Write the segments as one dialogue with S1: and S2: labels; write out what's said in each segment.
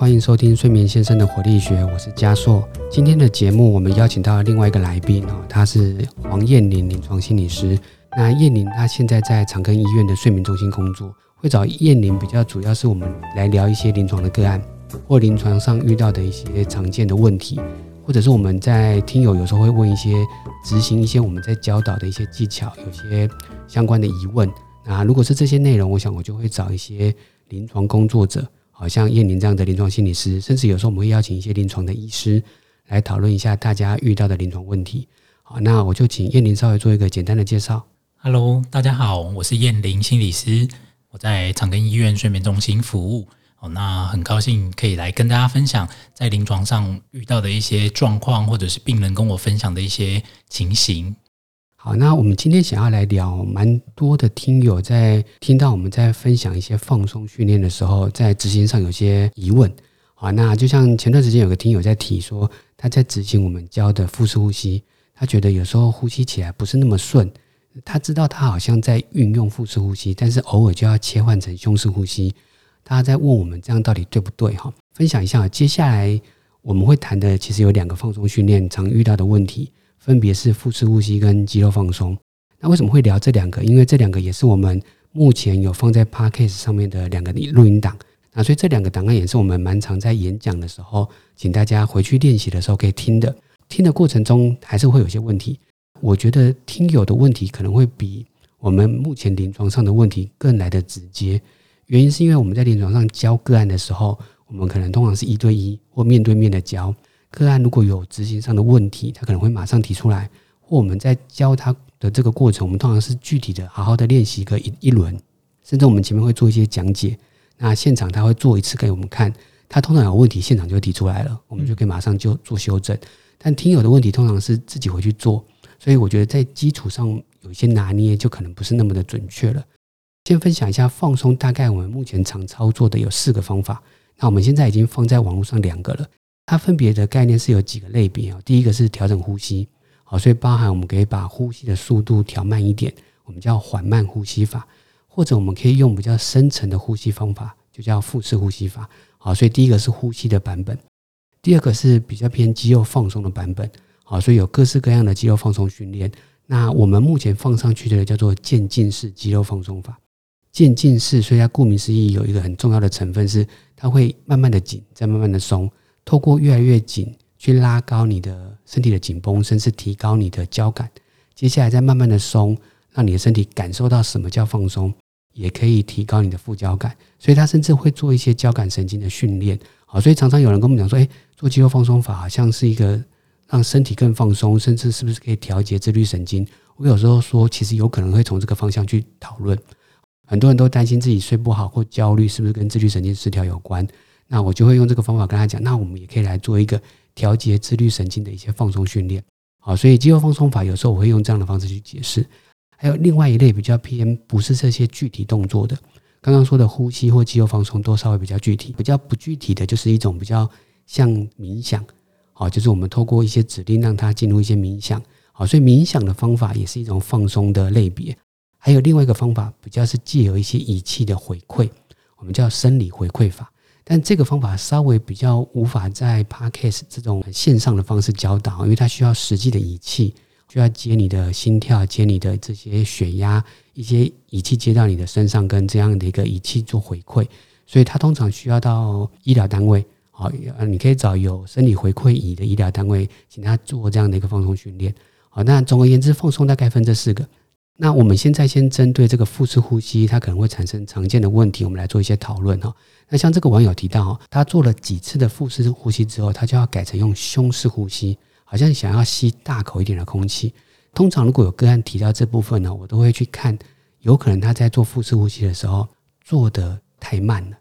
S1: 欢迎收听睡眠先生的活力学，我是嘉硕。今天的节目，我们邀请到了另外一个来宾哦，他是黄燕玲临床心理师。那燕玲她现在在长庚医院的睡眠中心工作，会找燕玲比较主要是我们来聊一些临床的个案，或临床上遇到的一些常见的问题，或者是我们在听友有时候会问一些执行一些我们在教导的一些技巧，有些相关的疑问。那如果是这些内容，我想我就会找一些临床工作者。好像燕玲这样的临床心理师，甚至有时候我们会邀请一些临床的医师来讨论一下大家遇到的临床问题。好，那我就请燕玲稍微做一个简单的介绍。
S2: Hello，大家好，我是燕玲心理师，我在长庚医院睡眠中心服务。哦，那很高兴可以来跟大家分享在临床上遇到的一些状况，或者是病人跟我分享的一些情形。
S1: 好，那我们今天想要来聊，蛮多的听友在听到我们在分享一些放松训练的时候，在执行上有些疑问。好，那就像前段时间有个听友在提说，他在执行我们教的腹式呼吸，他觉得有时候呼吸起来不是那么顺。他知道他好像在运用腹式呼吸，但是偶尔就要切换成胸式呼吸。他在问我们这样到底对不对？哈，分享一下，接下来我们会谈的其实有两个放松训练常遇到的问题。分别是腹式呼吸跟肌肉放松。那为什么会聊这两个？因为这两个也是我们目前有放在 Podcast 上面的两个录音档。那所以这两个档案也是我们蛮常在演讲的时候，请大家回去练习的时候可以听的。听的过程中还是会有些问题。我觉得听友的问题可能会比我们目前临床上的问题更来的直接。原因是因为我们在临床上教个案的时候，我们可能通常是一对一或面对面的教。个案如果有执行上的问题，他可能会马上提出来，或我们在教他的这个过程，我们通常是具体的、好好的练习个一一轮，甚至我们前面会做一些讲解。那现场他会做一次给我们看，他通常有问题，现场就提出来了，我们就可以马上就做修正。但听友的问题通常是自己回去做，所以我觉得在基础上有一些拿捏，就可能不是那么的准确了。先分享一下放松，大概我们目前常操作的有四个方法，那我们现在已经放在网络上两个了。它分别的概念是有几个类别啊？第一个是调整呼吸，好，所以包含我们可以把呼吸的速度调慢一点，我们叫缓慢呼吸法，或者我们可以用比较深层的呼吸方法，就叫腹式呼吸法。好，所以第一个是呼吸的版本，第二个是比较偏肌肉放松的版本。好，所以有各式各样的肌肉放松训练。那我们目前放上去的叫做渐进式肌肉放松法。渐进式，所以它顾名思义有一个很重要的成分是，它会慢慢的紧，再慢慢的松。透过越来越紧去拉高你的身体的紧绷，甚至提高你的交感。接下来再慢慢的松，让你的身体感受到什么叫放松，也可以提高你的副交感。所以他甚至会做一些交感神经的训练。好，所以常常有人跟我们讲说，诶，做肌肉放松法好像是一个让身体更放松，甚至是不是可以调节自律神经？我有时候说，其实有可能会从这个方向去讨论。很多人都担心自己睡不好或焦虑，是不是跟自律神经失调有关？那我就会用这个方法跟他讲，那我们也可以来做一个调节自律神经的一些放松训练。好，所以肌肉放松法有时候我会用这样的方式去解释。还有另外一类比较偏不是这些具体动作的，刚刚说的呼吸或肌肉放松都稍微比较具体，比较不具体的就是一种比较像冥想。好，就是我们透过一些指令让它进入一些冥想。好，所以冥想的方法也是一种放松的类别。还有另外一个方法，比较是借由一些仪器的回馈，我们叫生理回馈法。但这个方法稍微比较无法在 podcast 这种线上的方式教导，因为它需要实际的仪器，需要接你的心跳，接你的这些血压，一些仪器接到你的身上，跟这样的一个仪器做回馈，所以它通常需要到医疗单位，好，你可以找有生理回馈仪的医疗单位，请他做这样的一个放松训练。好，那总而言之，放松大概分这四个。那我们现在先针对这个腹式呼吸，它可能会产生常见的问题，我们来做一些讨论哈。那像这个网友提到哈，他做了几次的腹式呼吸之后，他就要改成用胸式呼吸，好像想要吸大口一点的空气。通常如果有个案提到这部分呢，我都会去看，有可能他在做腹式呼吸的时候做的太慢了，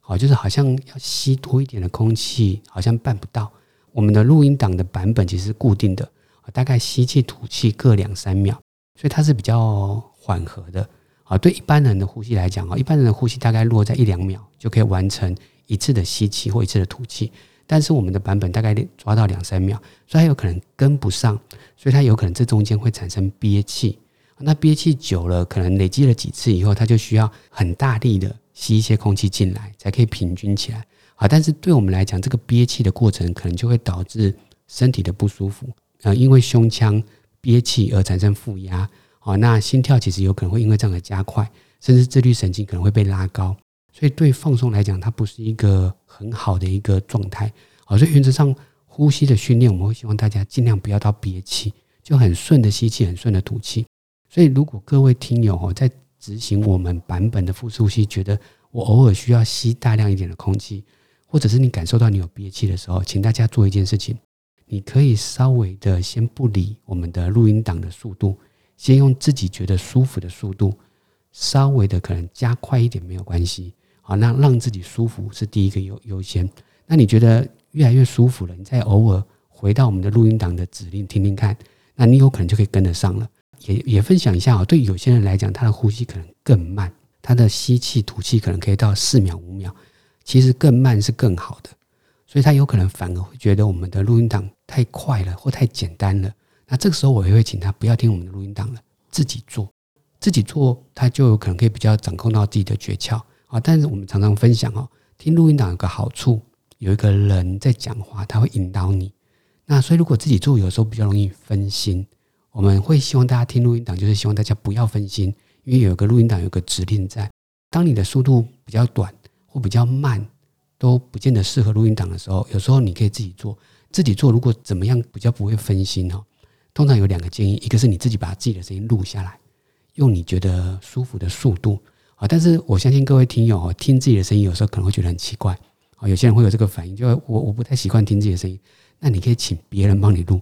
S1: 好，就是好像要吸多一点的空气，好像办不到。我们的录音档的版本其实固定的，大概吸气吐气各两三秒。所以它是比较缓和的。啊，对一般人的呼吸来讲啊，一般人的呼吸大概落在一两秒就可以完成一次的吸气或一次的吐气，但是我们的版本大概抓到两三秒，所以它有可能跟不上，所以它有可能这中间会产生憋气，那憋气久了，可能累积了几次以后，它就需要很大力的吸一些空气进来，才可以平均起来。啊，但是对我们来讲，这个憋气的过程可能就会导致身体的不舒服，呃，因为胸腔憋气而产生负压，好，那心跳其实有可能会因为这样而加快，甚至自律神经可能会被拉高，所以对放松来讲，它不是一个很好的一个状态，好，所以原则上呼吸的训练，我们会希望大家尽量不要到憋气，就很顺的吸气，很顺的吐气。所以如果各位听友哦，在执行我们版本的腹式呼吸，觉得我偶尔需要吸大量一点的空气。或者是你感受到你有憋气的时候，请大家做一件事情，你可以稍微的先不理我们的录音档的速度，先用自己觉得舒服的速度，稍微的可能加快一点没有关系。好，那让自己舒服是第一个优优先。那你觉得越来越舒服了，你再偶尔回到我们的录音档的指令听听看，那你有可能就可以跟得上了。也也分享一下啊，对有些人来讲，他的呼吸可能更慢，他的吸气吐气可能可以到四秒五秒。其实更慢是更好的，所以他有可能反而会觉得我们的录音档太快了或太简单了。那这个时候我也会请他不要听我们的录音档了，自己做，自己做他就有可能可以比较掌控到自己的诀窍啊。但是我们常常分享哦，听录音档有个好处，有一个人在讲话，他会引导你。那所以如果自己做，有时候比较容易分心。我们会希望大家听录音档，就是希望大家不要分心，因为有个录音档有个指令在，当你的速度比较短。或比较慢，都不见得适合录音档的时候，有时候你可以自己做。自己做如果怎么样比较不会分心哦，通常有两个建议，一个是你自己把自己的声音录下来，用你觉得舒服的速度啊。但是我相信各位听友哦，听自己的声音有时候可能会觉得很奇怪啊，有些人会有这个反应，就我我不太习惯听自己的声音。那你可以请别人帮你录，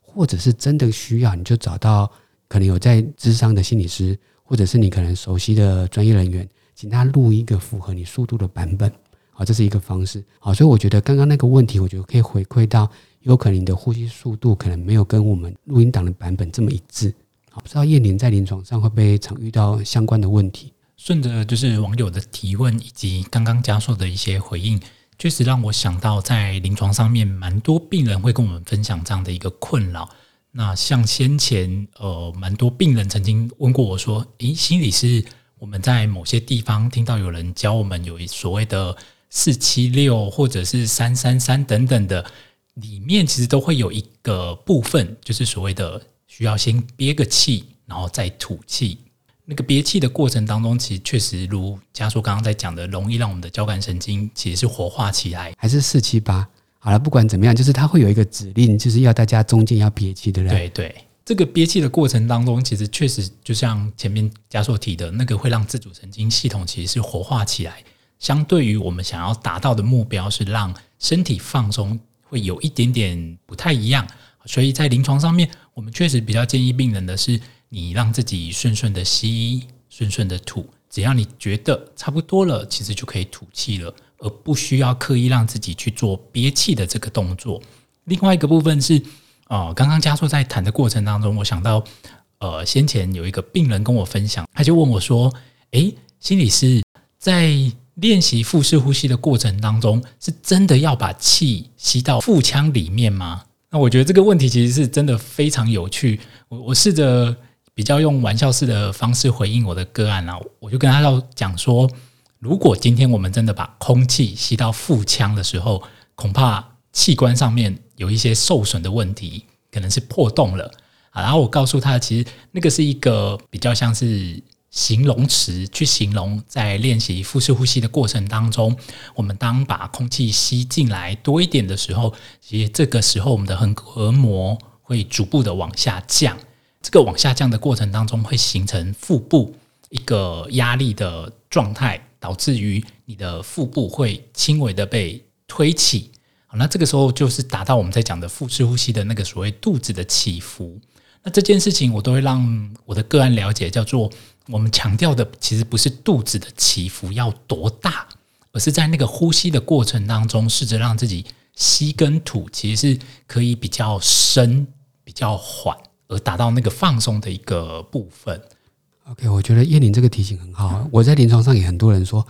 S1: 或者是真的需要，你就找到可能有在智商的心理师，或者是你可能熟悉的专业人员。请他录一个符合你速度的版本，好，这是一个方式，好，所以我觉得刚刚那个问题，我觉得可以回馈到，有可能你的呼吸速度可能没有跟我们录音档的版本这么一致，好，不知道叶玲在临床上会不会常遇到相关的问题？
S2: 顺着就是网友的提问以及刚刚加硕的一些回应，确实让我想到在临床上面，蛮多病人会跟我们分享这样的一个困扰。那像先前呃，蛮多病人曾经问过我说，诶，心理师。我们在某些地方听到有人教我们有所谓的四七六或者是三三三等等的，里面其实都会有一个部分，就是所谓的需要先憋个气，然后再吐气。那个憋气的过程当中，其实确实如加速刚刚在讲的，容易让我们的交感神经其实是活化起来。
S1: 还是四七八？好了，不管怎么样，就是它会有一个指令，就是要大家中间要憋气，对不
S2: 对？对对。这个憋气的过程当中，其实确实就像前面加硕提的那个，会让自主神经系统其实是活化起来。相对于我们想要达到的目标是让身体放松，会有一点点不太一样。所以在临床上面，我们确实比较建议病人的是，你让自己顺顺的吸，顺顺的吐，只要你觉得差不多了，其实就可以吐气了，而不需要刻意让自己去做憋气的这个动作。另外一个部分是。哦，刚刚加硕在谈的过程当中，我想到，呃，先前有一个病人跟我分享，他就问我说：“诶，心理师在练习腹式呼吸的过程当中，是真的要把气吸到腹腔里面吗？”那我觉得这个问题其实是真的非常有趣。我我试着比较用玩笑式的方式回应我的个案啊，我就跟他要讲说，如果今天我们真的把空气吸到腹腔的时候，恐怕。器官上面有一些受损的问题，可能是破洞了啊。然后我告诉他，其实那个是一个比较像是形容词，去形容在练习腹式呼吸的过程当中，我们当把空气吸进来多一点的时候，其实这个时候我们的横膈膜会逐步的往下降。这个往下降的过程当中，会形成腹部一个压力的状态，导致于你的腹部会轻微的被推起。好那这个时候就是达到我们在讲的腹式呼吸的那个所谓肚子的起伏。那这件事情我都会让我的个案了解，叫做我们强调的其实不是肚子的起伏要多大，而是在那个呼吸的过程当中，试着让自己吸跟吐其实是可以比较深、比较缓，而达到那个放松的一个部分。
S1: OK，我觉得叶玲这个提醒很好。我在临床上也很多人说。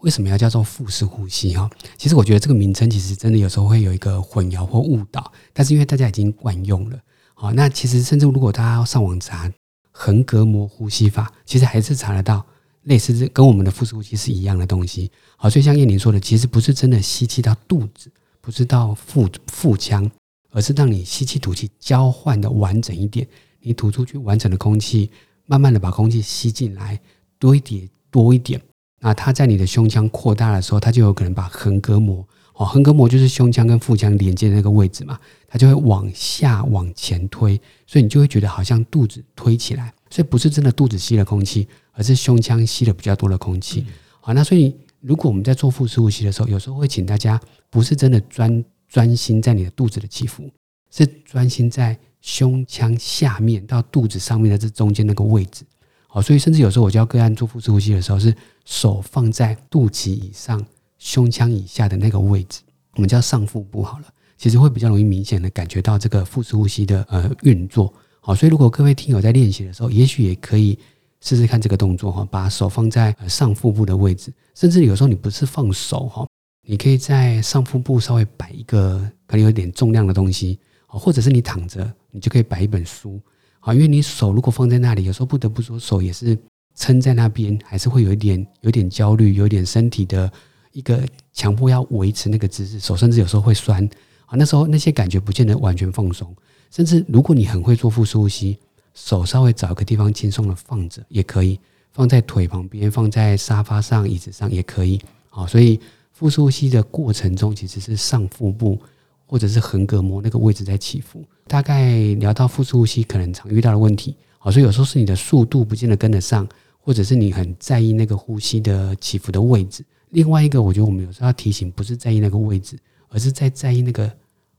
S1: 为什么要叫做腹式呼吸？哈，其实我觉得这个名称其实真的有时候会有一个混淆或误导，但是因为大家已经惯用了，好，那其实甚至如果大家要上网查横膈膜呼吸法，其实还是查得到类似这跟我们的腹式呼吸是一样的东西。好，所以像叶宁说的，其实不是真的吸气到肚子，不是到腹腹腔，而是让你吸气吐气交换的完整一点。你吐出去完整的空气，慢慢的把空气吸进来，多一点多一点。那它在你的胸腔扩大的时候，它就有可能把横膈膜，哦，横膈膜就是胸腔跟腹腔连接的那个位置嘛，它就会往下往前推，所以你就会觉得好像肚子推起来。所以不是真的肚子吸了空气，而是胸腔吸了比较多的空气。好，那所以如果我们在做腹式呼吸的时候，有时候会请大家不是真的专专心在你的肚子的起伏，是专心在胸腔下面到肚子上面的这中间那个位置。好，所以甚至有时候我教个案做腹式呼吸的时候，是手放在肚脐以上、胸腔以下的那个位置，我们叫上腹部好了，其实会比较容易明显的感觉到这个腹式呼吸的呃运作。好，所以如果各位听友在练习的时候，也许也可以试试看这个动作哈，把手放在上腹部的位置，甚至有时候你不是放手哈，你可以在上腹部稍微摆一个可能有点重量的东西，或者是你躺着，你就可以摆一本书，好，因为你手如果放在那里，有时候不得不说手也是撑在那边，还是会有一点有点焦虑，有点身体的一个强迫要维持那个姿势，手甚至有时候会酸，啊，那时候那些感觉不见得完全放松。甚至如果你很会做腹式呼吸，手稍微找一个地方轻松的放着也可以，放在腿旁边，放在沙发上、椅子上也可以。好，所以腹式呼吸的过程中，其实是上腹部或者是横膈膜那个位置在起伏。大概聊到腹式呼吸可能常遇到的问题，好，所以有时候是你的速度不见得跟得上，或者是你很在意那个呼吸的起伏的位置。另外一个，我觉得我们有时候要提醒，不是在意那个位置，而是在在意那个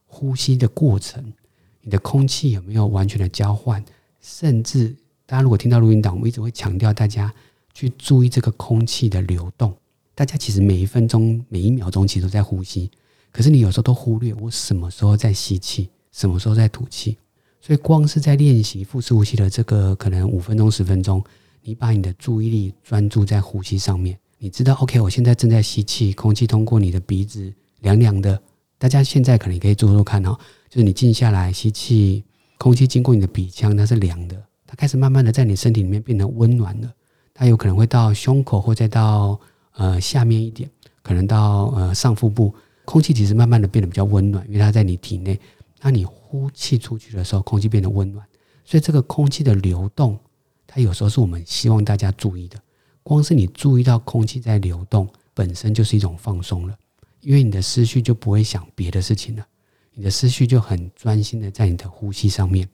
S1: 呼吸的过程。你的空气有没有完全的交换？甚至大家如果听到录音档，我们一直会强调大家去注意这个空气的流动。大家其实每一分钟、每一秒钟其实都在呼吸，可是你有时候都忽略我什么时候在吸气，什么时候在吐气。所以光是在练习腹式呼吸的这个可能五分钟、十分钟，你把你的注意力专注在呼吸上面，你知道，OK，我现在正在吸气，空气通过你的鼻子凉凉的。大家现在可能可以做做看哦。就是你静下来吸气，空气经过你的鼻腔，它是凉的，它开始慢慢的在你身体里面变得温暖了。它有可能会到胸口，或再到呃下面一点，可能到呃上腹部，空气其实慢慢的变得比较温暖，因为它在你体内。那你呼气出去的时候，空气变得温暖，所以这个空气的流动，它有时候是我们希望大家注意的。光是你注意到空气在流动，本身就是一种放松了，因为你的思绪就不会想别的事情了。你的思绪就很专心的在你的呼吸上面，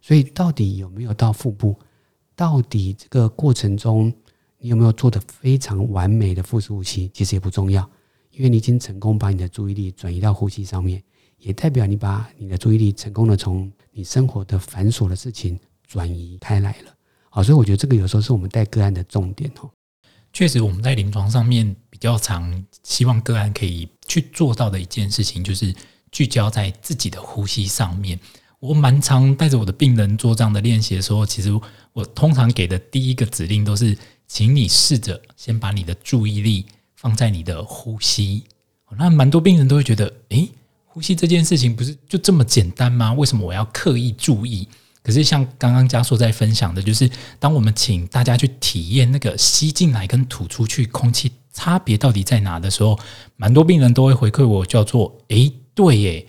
S1: 所以到底有没有到腹部？到底这个过程中你有没有做的非常完美的腹式呼吸？其实也不重要，因为你已经成功把你的注意力转移到呼吸上面，也代表你把你的注意力成功的从你生活的繁琐的事情转移开来了。好，所以我觉得这个有时候是我们带个案的重点哦。
S2: 确实，我们在临床上面比较常希望个案可以去做到的一件事情就是。聚焦在自己的呼吸上面。我蛮常带着我的病人做这样的练习的时候，其实我通常给的第一个指令都是，请你试着先把你的注意力放在你的呼吸。那蛮多病人都会觉得，诶，呼吸这件事情不是就这么简单吗？为什么我要刻意注意？可是像刚刚嘉硕在分享的，就是当我们请大家去体验那个吸进来跟吐出去空气差别到底在哪的时候，蛮多病人都会回馈我，叫做诶。对耶，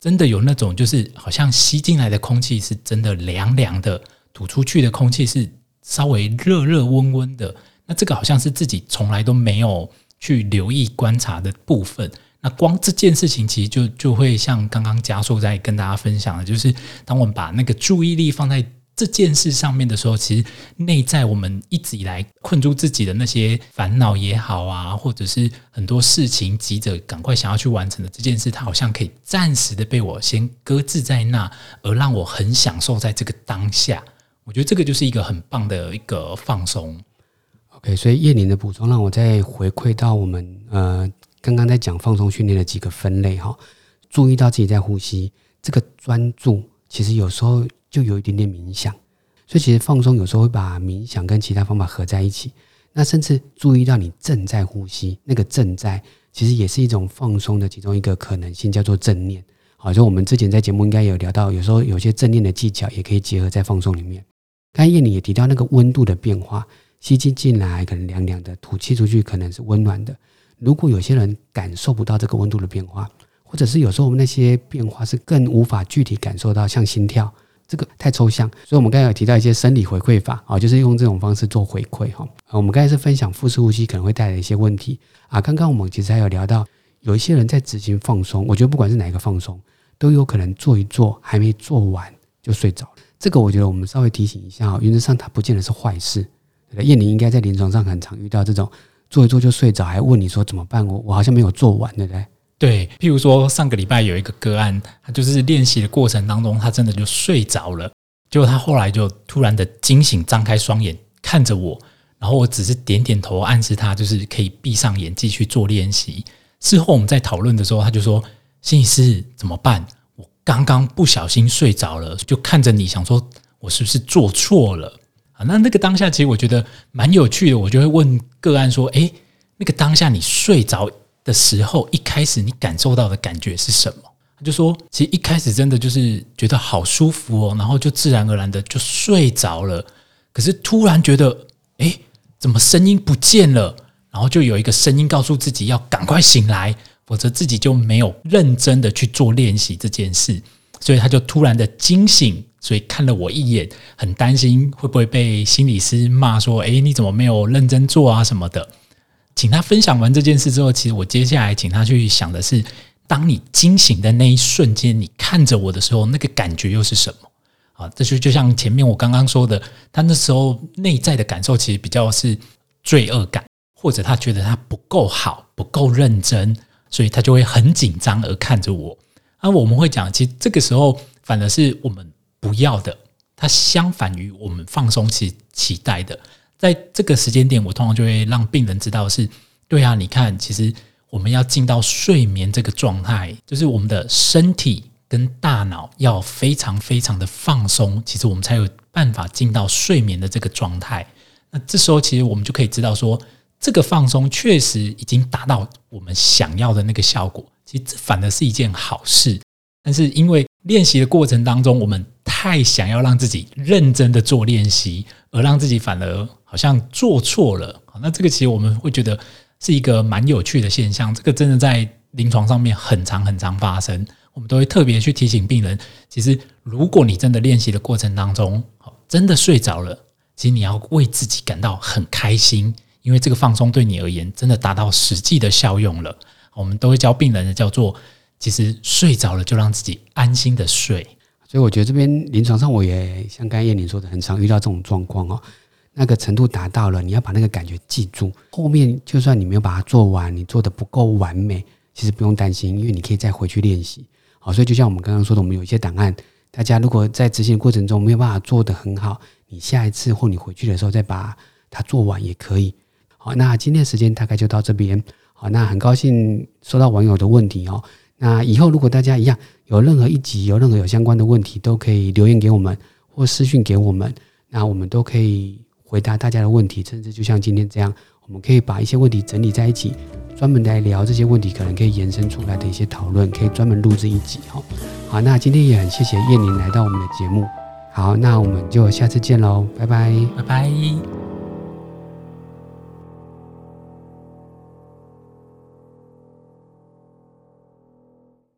S2: 真的有那种，就是好像吸进来的空气是真的凉凉的，吐出去的空气是稍微热热温温的。那这个好像是自己从来都没有去留意观察的部分。那光这件事情，其实就就会像刚刚加速在跟大家分享的，就是当我们把那个注意力放在。这件事上面的时候，其实内在我们一直以来困住自己的那些烦恼也好啊，或者是很多事情急着赶快想要去完成的这件事，它好像可以暂时的被我先搁置在那，而让我很享受在这个当下。我觉得这个就是一个很棒的一个放松。
S1: OK，所以叶宁的补充让我再回馈到我们呃刚刚在讲放松训练的几个分类哈，注意到自己在呼吸，这个专注其实有时候。就有一点点冥想，所以其实放松有时候会把冥想跟其他方法合在一起。那甚至注意到你正在呼吸，那个正在其实也是一种放松的其中一个可能性，叫做正念。好，就我们之前在节目应该有聊到，有时候有些正念的技巧也可以结合在放松里面。刚才叶你也提到那个温度的变化，吸气进来可能凉凉的，吐气出去可能是温暖的。如果有些人感受不到这个温度的变化，或者是有时候我们那些变化是更无法具体感受到，像心跳，这个太抽象。所以我们刚才有提到一些生理回馈法啊，就是用这种方式做回馈哈。我们刚才是分享腹式呼吸可能会带来一些问题啊。刚刚我们其实还有聊到，有一些人在执行放松，我觉得不管是哪一个放松，都有可能做一做还没做完就睡着。这个我觉得我们稍微提醒一下啊，原则上它不见得是坏事。燕玲应该在临床上很常遇到这种做一做就睡着，还问你说怎么办？我我好像没有做完，对不对？
S2: 对，譬如说上个礼拜有一个个案，他就是练习的过程当中，他真的就睡着了，结果他后来就突然的惊醒，张开双眼看着我，然后我只是点点头暗示他就是可以闭上眼继续做练习。事后我们在讨论的时候，他就说：“心理师怎么办？我刚刚不小心睡着了，就看着你想说，我是不是做错了？”啊，那那个当下其实我觉得蛮有趣的，我就会问个案说：“诶，那个当下你睡着的时候，一开始你感受到的感觉是什么？”他就说：“其实一开始真的就是觉得好舒服哦，然后就自然而然的就睡着了。可是突然觉得，诶，怎么声音不见了？然后就有一个声音告诉自己要赶快醒来，否则自己就没有认真的去做练习这件事。所以他就突然的惊醒。”所以看了我一眼，很担心会不会被心理师骂说：“诶，你怎么没有认真做啊什么的？”请他分享完这件事之后，其实我接下来请他去想的是：当你惊醒的那一瞬间，你看着我的时候，那个感觉又是什么？啊，这就就像前面我刚刚说的，他那时候内在的感受其实比较是罪恶感，或者他觉得他不够好、不够认真，所以他就会很紧张而看着我。啊我们会讲，其实这个时候反而是我们。不要的，它相反于我们放松期期待的，在这个时间点，我通常就会让病人知道是，对啊，你看，其实我们要进到睡眠这个状态，就是我们的身体跟大脑要非常非常的放松，其实我们才有办法进到睡眠的这个状态。那这时候，其实我们就可以知道说，这个放松确实已经达到我们想要的那个效果，其实这反而是一件好事。但是因为练习的过程当中，我们太想要让自己认真的做练习，而让自己反而好像做错了。那这个其实我们会觉得是一个蛮有趣的现象。这个真的在临床上面很常很常发生。我们都会特别去提醒病人，其实如果你真的练习的过程当中，真的睡着了，其实你要为自己感到很开心，因为这个放松对你而言真的达到实际的效用了。我们都会教病人叫做。其实睡着了就让自己安心的睡，
S1: 所以我觉得这边临床上我也像刚才燕玲说的，很常遇到这种状况哦。那个程度达到了，你要把那个感觉记住。后面就算你没有把它做完，你做的不够完美，其实不用担心，因为你可以再回去练习。好，所以就像我们刚刚说的，我们有一些档案，大家如果在执行过程中没有办法做得很好，你下一次或你回去的时候再把它做完也可以。好，那今天的时间大概就到这边。好，那很高兴收到网友的问题哦。那以后如果大家一样有任何一集有任何有相关的问题，都可以留言给我们或私讯给我们，那我们都可以回答大家的问题，甚至就像今天这样，我们可以把一些问题整理在一起，专门来聊这些问题，可能可以延伸出来的一些讨论，可以专门录制一集哈。好，那今天也很谢谢燕玲来到我们的节目，好，那我们就下次见喽，拜拜，
S2: 拜拜。